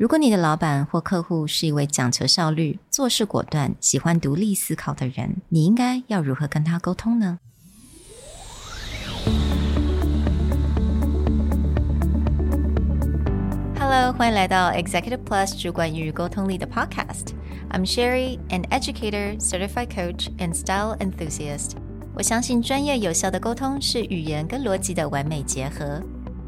如果你的老板或客户是一位讲求效率、做事果断、喜欢独立思考的人，你应该要如何跟他沟通呢？Hello，欢迎来到 Executive Plus 主管与沟通力的 Podcast。I'm Sherry, an educator, certified coach, and style enthusiast. 我相信专业有效的沟通是语言跟逻辑的完美结合。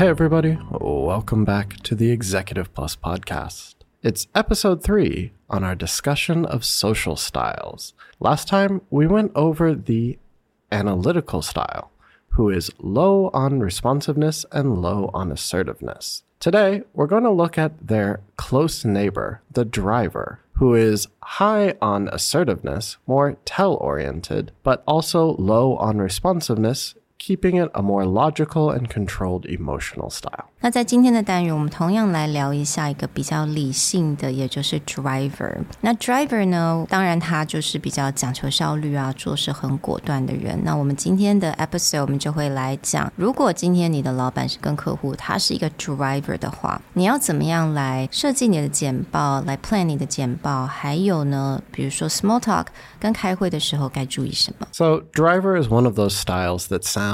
Hey, everybody, welcome back to the Executive Plus podcast. It's episode three on our discussion of social styles. Last time we went over the analytical style, who is low on responsiveness and low on assertiveness. Today, we're going to look at their close neighbor, the driver, who is high on assertiveness, more tell oriented, but also low on responsiveness keeping it a more logical and controlled emotional style. 那在今天的单元，我们同样来聊一下一个比较理性的，也就是 driver。那 driver 呢，当然他就是比较讲求效率啊，做事很果断的人。那我们今天的 episode 我们就会来讲，如果今天你的老板是跟客户，他是一个 driver 的话，你要怎么样来设计你的简报，来 plan 你的简报？还有呢，比如说 small talk 跟开会的时候该注意什么？So driver is one of those styles that sounds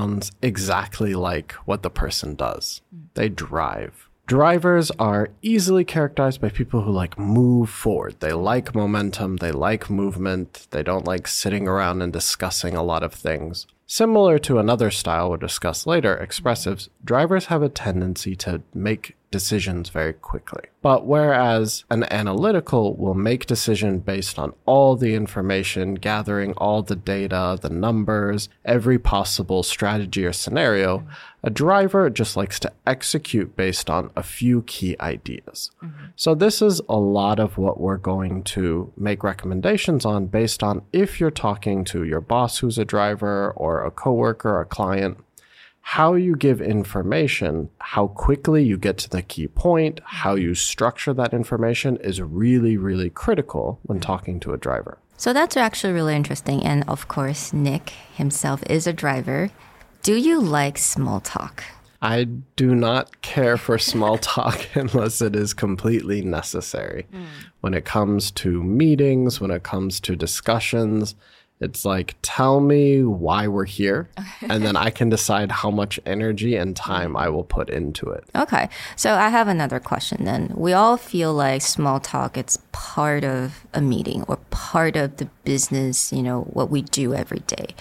exactly like what the person does. They drive. Drivers are easily characterized by people who like move forward. They like momentum, they like movement, they don't like sitting around and discussing a lot of things. Similar to another style we'll discuss later, expressives, drivers have a tendency to make decisions very quickly. But whereas an analytical will make decision based on all the information, gathering all the data, the numbers, every possible strategy or scenario, a driver just likes to execute based on a few key ideas. Mm-hmm. So this is a lot of what we're going to make recommendations on based on if you're talking to your boss who's a driver or a coworker or a client how you give information, how quickly you get to the key point, how you structure that information is really, really critical when talking to a driver. So that's actually really interesting. And of course, Nick himself is a driver. Do you like small talk? I do not care for small talk unless it is completely necessary. Mm. When it comes to meetings, when it comes to discussions, it's like, tell me why we're here, and then I can decide how much energy and time I will put into it. Okay. So I have another question then. We all feel like small talk, it's part of a meeting or part of the business, you know, what we do every day.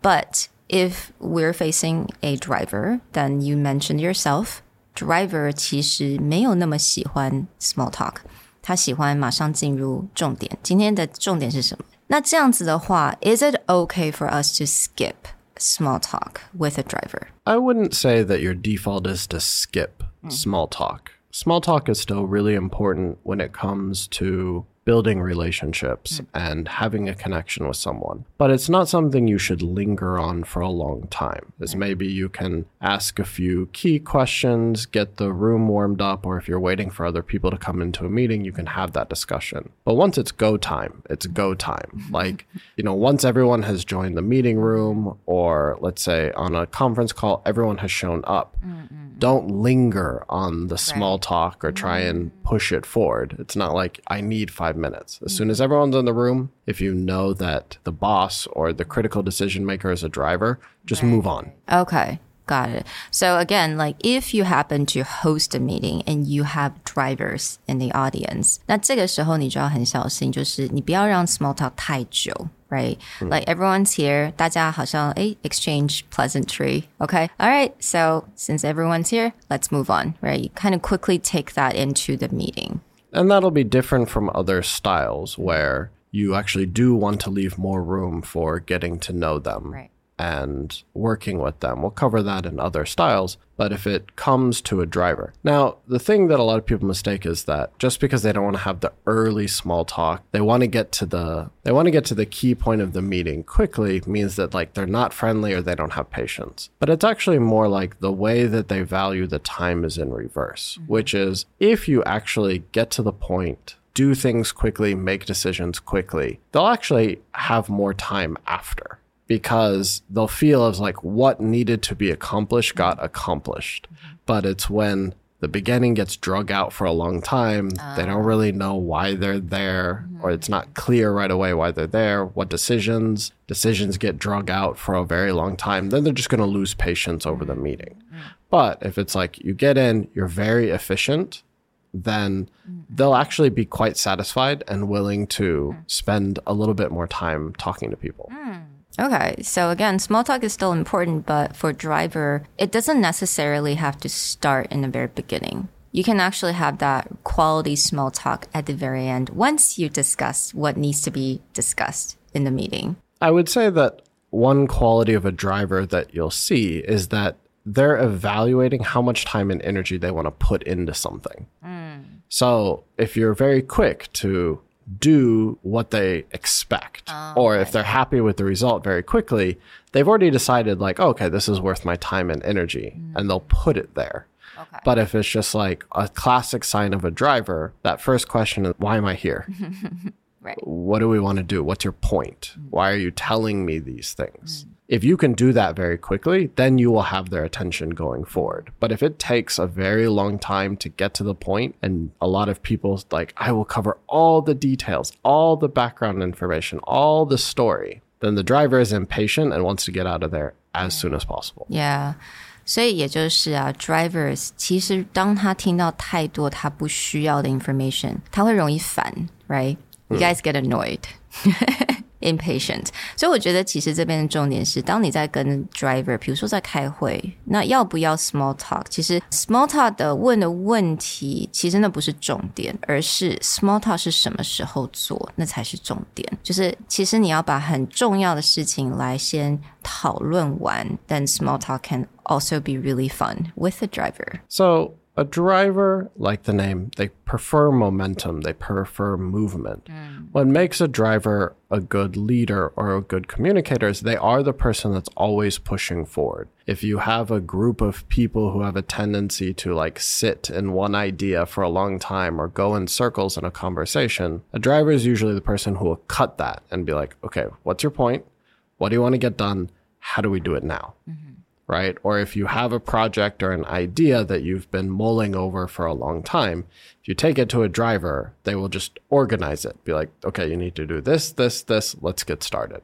But if we're facing a driver, then you mentioned yourself, driver 其实没有那么喜欢 small talk，他喜欢马上进入重点。今天的重点是什么？ 那这样子的话，is it okay for us to skip small talk with a driver? I wouldn't say that your default is to skip mm. small talk. Small talk is still really important when it comes to building relationships mm. and having a connection with someone. But it's not something you should linger on for a long time. As maybe you can ask a few key questions, get the room warmed up, or if you're waiting for other people to come into a meeting, you can have that discussion. But once it's go time, it's go time. like, you know, once everyone has joined the meeting room, or let's say on a conference call, everyone has shown up. Mm-hmm don't linger on the small right. talk or try and mm. push it forward. It's not like I need five minutes. As soon as mm-hmm. everyone's in the room, if you know that the boss or the critical decision maker is a driver, just right. move on. Okay. Got it. So again, like if you happen to host a meeting and you have drivers in the audience，那这个时候你就要很小心，就是你不要让 small talk 太久。right? Mm. Like everyone's here, 大家好像 exchange pleasantry. Okay. All right. So since everyone's here, let's move on, right? You kind of quickly take that into the meeting. And that'll be different from other styles where you actually do want to leave more room for getting to know them. Right. And working with them. We'll cover that in other styles. But if it comes to a driver, now the thing that a lot of people mistake is that just because they don't want to have the early small talk, they want to get to the they want to get to the key point of the meeting quickly means that like they're not friendly or they don't have patience. But it's actually more like the way that they value the time is in reverse, mm-hmm. which is if you actually get to the point do things quickly, make decisions quickly, they'll actually have more time after because they'll feel as like what needed to be accomplished got accomplished. Mm-hmm. But it's when the beginning gets drug out for a long time, they don't ah. really know why they're there, or it's not mm-hmm. clear right away why they're there, what decisions, decisions get drug out for a very long time, then they're just going to lose patience over the mm-hmm. meeting. But if it's like you get in, you're very efficient, then they'll actually be quite satisfied and willing to spend a little bit more time talking to people. Hmm. Okay, so again, small talk is still important, but for driver, it doesn't necessarily have to start in the very beginning. You can actually have that quality small talk at the very end once you discuss what needs to be discussed in the meeting. I would say that one quality of a driver that you'll see is that they're evaluating how much time and energy they want to put into something. Mm. So if you're very quick to do what they expect, oh, or if they're happy with the result very quickly, they've already decided, like, oh, okay, this is worth my time and energy, mm. and they'll put it there. Okay. But if it's just like a classic sign of a driver, that first question is, why am I here? Right. What do we want to do? What's your point? Mm. Why are you telling me these things? Mm If you can do that very quickly, then you will have their attention going forward. But if it takes a very long time to get to the point, and a lot of people like, I will cover all the details, all the background information, all the story, then the driver is impatient and wants to get out of there as soon as possible. Yeah. 所以也就是啊，drivers 其实当他听到太多他不需要的 information，他会容易烦，right？You guys get annoyed. Impatient，所以我觉得其实这边的重点是，当你在跟 driver，比如说在开会，那要不要 small talk？其实 small talk 的问的问题，其实那不是重点，而是 small talk 是什么时候做，那才是重点。就是其实你要把很重要的事情来先讨论完，then small talk can also be really fun with the driver. So, a driver, like the name, they prefer momentum, they prefer movement. Mm. What makes a driver a good leader or a good communicator is they are the person that's always pushing forward. If you have a group of people who have a tendency to like sit in one idea for a long time or go in circles in a conversation, a driver is usually the person who will cut that and be like, okay, what's your point? What do you want to get done? How do we do it now? Mm-hmm. Right? Or if you have a project or an idea that you've been mulling over for a long time, if you take it to a driver, they will just organize it. Be like, okay, you need to do this, this, this. Let's get started.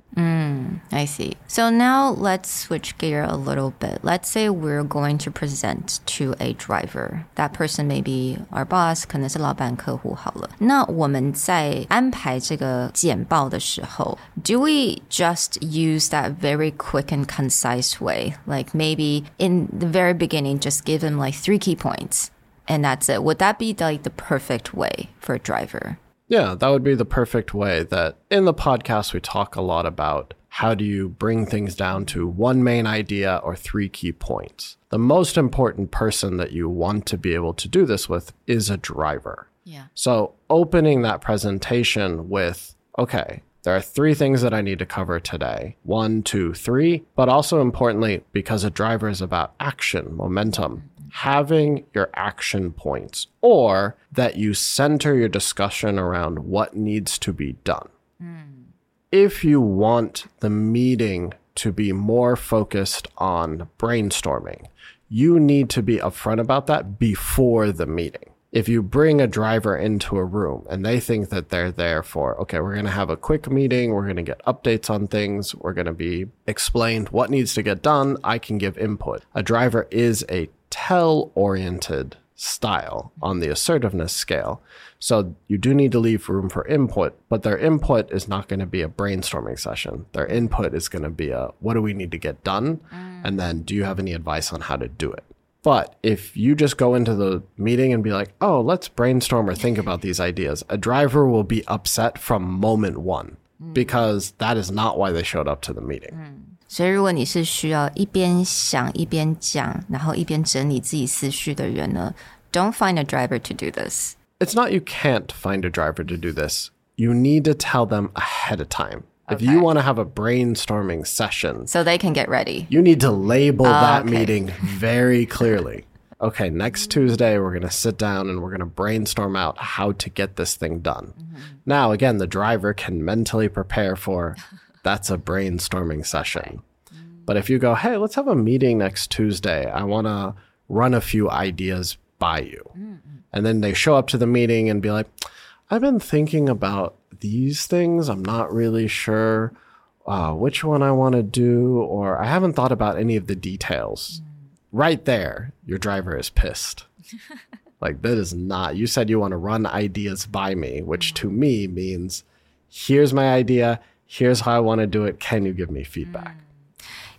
I see. So now let's switch gear a little bit. Let's say we're going to present to a driver. That person may be our boss, 可能是老板、客户好了。那我们在安排这个简报的时候，do we just use that very quick and concise way? Like maybe in the very beginning, just give them like three key points, and that's it. Would that be like the perfect way for a driver? Yeah, that would be the perfect way that in the podcast we talk a lot about how do you bring things down to one main idea or three key points. The most important person that you want to be able to do this with is a driver. Yeah. So, opening that presentation with, okay, there are three things that I need to cover today one, two, three. But also importantly, because a driver is about action, momentum, having your action points or that you center your discussion around what needs to be done. Hmm. If you want the meeting to be more focused on brainstorming, you need to be upfront about that before the meeting if you bring a driver into a room and they think that they're there for, okay, we're going to have a quick meeting, we're going to get updates on things, we're going to be explained what needs to get done, I can give input. A driver is a tell oriented style on the assertiveness scale. So you do need to leave room for input, but their input is not going to be a brainstorming session. Their input is going to be a what do we need to get done? Mm. And then do you have any advice on how to do it? But if you just go into the meeting and be like, oh, let's brainstorm or think about these ideas, a driver will be upset from moment one because that is not why they showed up to the meeting. 所以如果你是需要一边想一边讲，然后一边整理自己思绪的人呢，Don't find a driver to do this. It's not you can't find a driver to do this. You need to tell them ahead of time. If you want to have a brainstorming session, So they can get ready. you need to label that okay. meeting very clearly. Okay, next Tuesday, we're going to sit down and we're going to brainstorm out how to get this thing done. Now, again, the driver can mentally prepare for that's a brainstorming session. But if you go, hey, let's have a meeting next Tuesday, I want to run a few ideas by you. And then they show up to the meeting and be like, I've been thinking about these things. I'm not really sure uh, which one I want to do, or I haven't thought about any of the details Right there, your driver is pissed. like, that is not, you said you want to run ideas by me, which to me means here's my idea, here's how I want to do it. Can you give me feedback?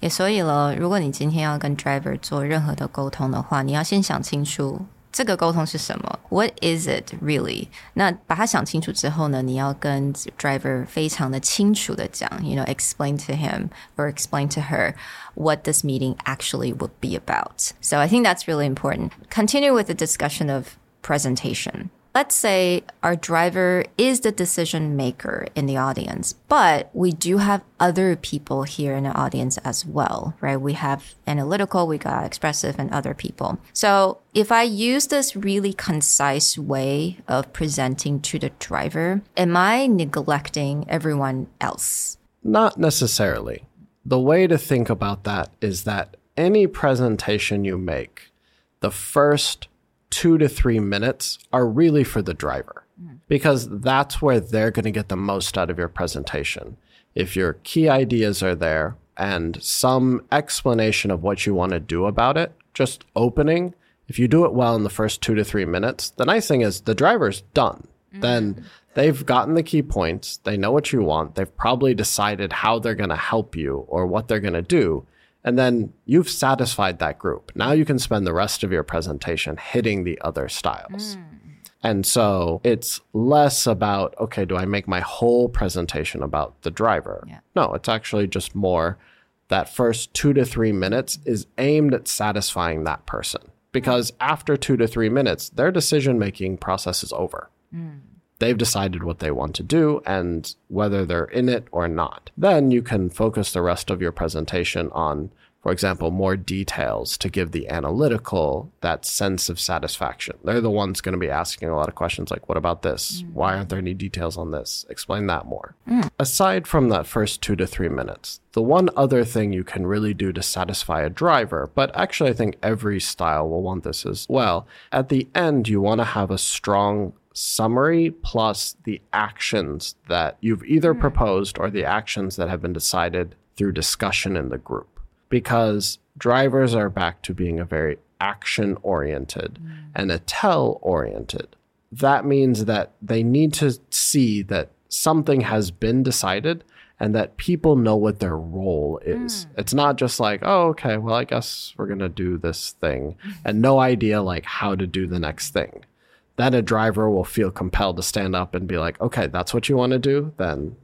也所以了，如果你今天要跟 driver 做任何的沟通的话，你要先想清楚 这个沟通是什么，What is it really？那把它想清楚之后呢，你要跟 driver 非常的清楚的讲，you know explain to him or explain to her what this meeting actually would be about. So I think that's really important. Continue with the discussion of presentation. Let's say our driver is the decision maker in the audience, but we do have other people here in the audience as well, right? We have analytical, we got expressive, and other people. So if I use this really concise way of presenting to the driver, am I neglecting everyone else? Not necessarily. The way to think about that is that any presentation you make, the first two to three minutes are really for the driver mm. because that's where they're going to get the most out of your presentation. If your key ideas are there and some explanation of what you want to do about it, just opening, if you do it well in the first two to three minutes, the nice thing is the driver's done. Mm. Then they've gotten the key points, they know what you want, they've probably decided how they're going to help you or what they're going to do. And then you've satisfied that group. Now you can spend the rest of your presentation hitting the other styles. Hmm. And so it's less about, okay, do I make my whole presentation about the driver? Yeah. No, it's actually just more that first two to three minutes is aimed at satisfying that person. Because hmm. after two to three minutes, their decision making process is over. Hmm. They've decided what they want to do and whether they're in it or not. Then you can focus the rest of your presentation on, for example, more details to give the analytical that sense of satisfaction. They're the ones going to be asking a lot of questions like, what about this? Mm. Why aren't there any details on this? Explain that more. Mm. Aside from that first two to three minutes, the one other thing you can really do to satisfy a driver, but actually, I think every style will want this as well. At the end, you want to have a strong summary plus the actions that you've either hmm. proposed or the actions that have been decided through discussion in the group. Because drivers are back to being a very action oriented hmm. and a tell oriented. That means that they need to see that something has been decided and that people know what their role is. Hmm. It's not just like, oh, okay, well, I guess we're going to do this thing and no idea like how to do the next thing then a driver will feel compelled to stand up and be like, okay, that's what you want to do. Then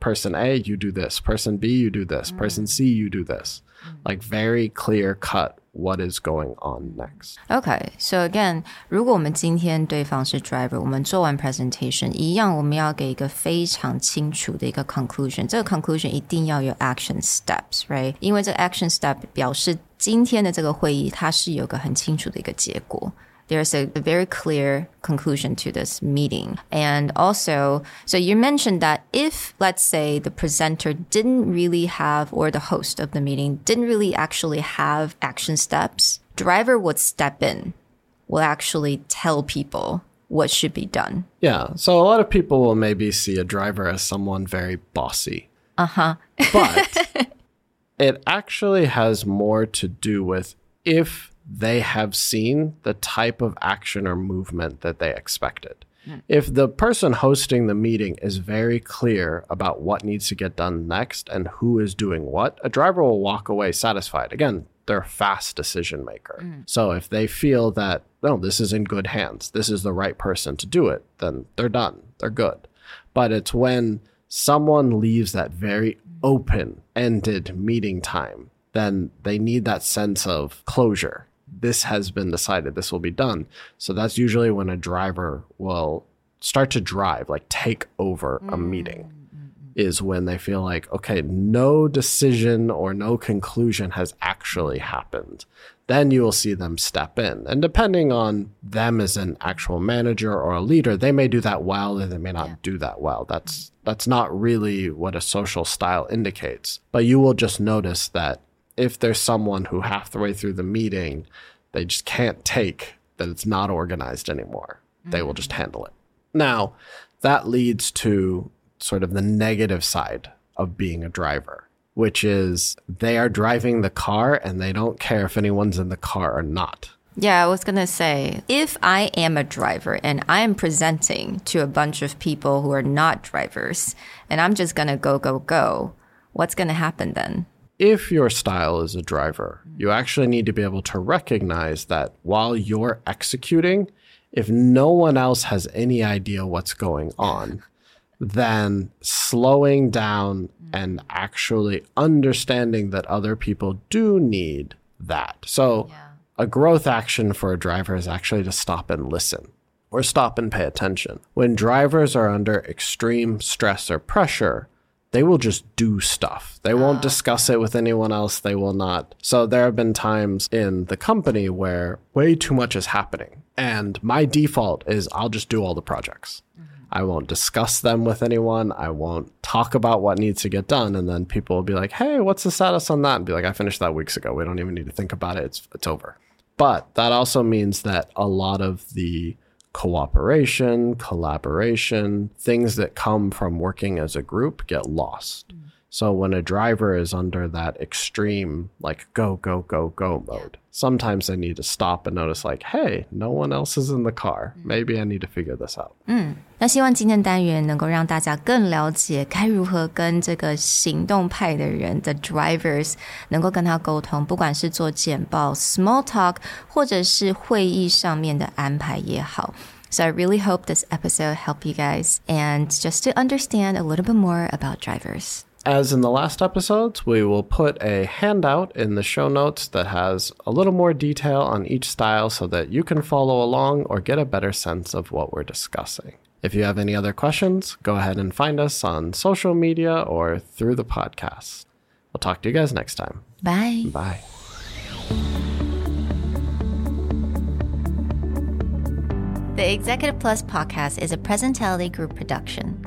person A, you do this. Person B, you do this. Person C, you do this. Like very clear cut what is going on next. Okay, so again，如果我们今天对方是 driver，我们做完 presentation 一样，我们要给一个非常清楚的一个 conclusion。这个 conclusion 一定要有 action steps，right？因为这个 action step 表示今天的这个会议它是有个很清楚的一个结果。 There's a, a very clear conclusion to this meeting. And also, so you mentioned that if, let's say, the presenter didn't really have, or the host of the meeting didn't really actually have action steps, driver would step in, will actually tell people what should be done. Yeah. So a lot of people will maybe see a driver as someone very bossy. Uh huh. But it actually has more to do with if they have seen the type of action or movement that they expected. If the person hosting the meeting is very clear about what needs to get done next and who is doing what, a driver will walk away satisfied. Again, they're a fast decision maker. Mm. So if they feel that, no, this is in good hands, this is the right person to do it, then they're done. They're good. But it's when someone leaves that very open ended meeting time, then they need that sense of closure. This has been decided, this will be done. So that's usually when a driver will start to drive, like take over a mm, meeting, mm, mm. is when they feel like, okay, no decision or no conclusion has actually happened. Then you will see them step in. And depending on them as an actual manager or a leader, they may do that well or they may not do that well. That's that's not really what a social style indicates. But you will just notice that if there's someone who half the way through the meeting, they just can't take that it's not organized anymore. They will just mm. handle it. Now, that leads to sort of the negative side of being a driver, which is they are driving the car and they don't care if anyone's in the car or not. Yeah, I was going to say if I am a driver and I am presenting to a bunch of people who are not drivers and I'm just going to go, go, go, what's going to happen then? If your style is a driver, you actually need to be able to recognize that while you're executing, if no one else has any idea what's going on, then slowing down and actually understanding that other people do need that. So, a growth action for a driver is actually to stop and listen or stop and pay attention. When drivers are under extreme stress or pressure, they will just do stuff. They won't ah. discuss it with anyone else. They will not. So there have been times in the company where way too much is happening. And my default is I'll just do all the projects. Mm-hmm. I won't discuss them with anyone. I won't talk about what needs to get done. And then people will be like, hey, what's the status on that? And be like, I finished that weeks ago. We don't even need to think about it. It's, it's over. But that also means that a lot of the cooperation, collaboration, things that come from working as a group get lost. So when a driver is under that extreme, like go, go, go, go mode, sometimes they need to stop and notice, like, hey, no one else is in the car. Maybe I need to figure this out. 那希望今天单元能够让大家更了解该如何跟这个行动派的人的 drivers 能够跟他沟通，不管是做简报、small talk，或者是会议上面的安排也好。So I really hope this episode helped you guys and just to understand a little bit more about drivers. As in the last episodes, we will put a handout in the show notes that has a little more detail on each style so that you can follow along or get a better sense of what we're discussing. If you have any other questions, go ahead and find us on social media or through the podcast. We'll talk to you guys next time. Bye. Bye. The Executive Plus podcast is a Presentality Group production,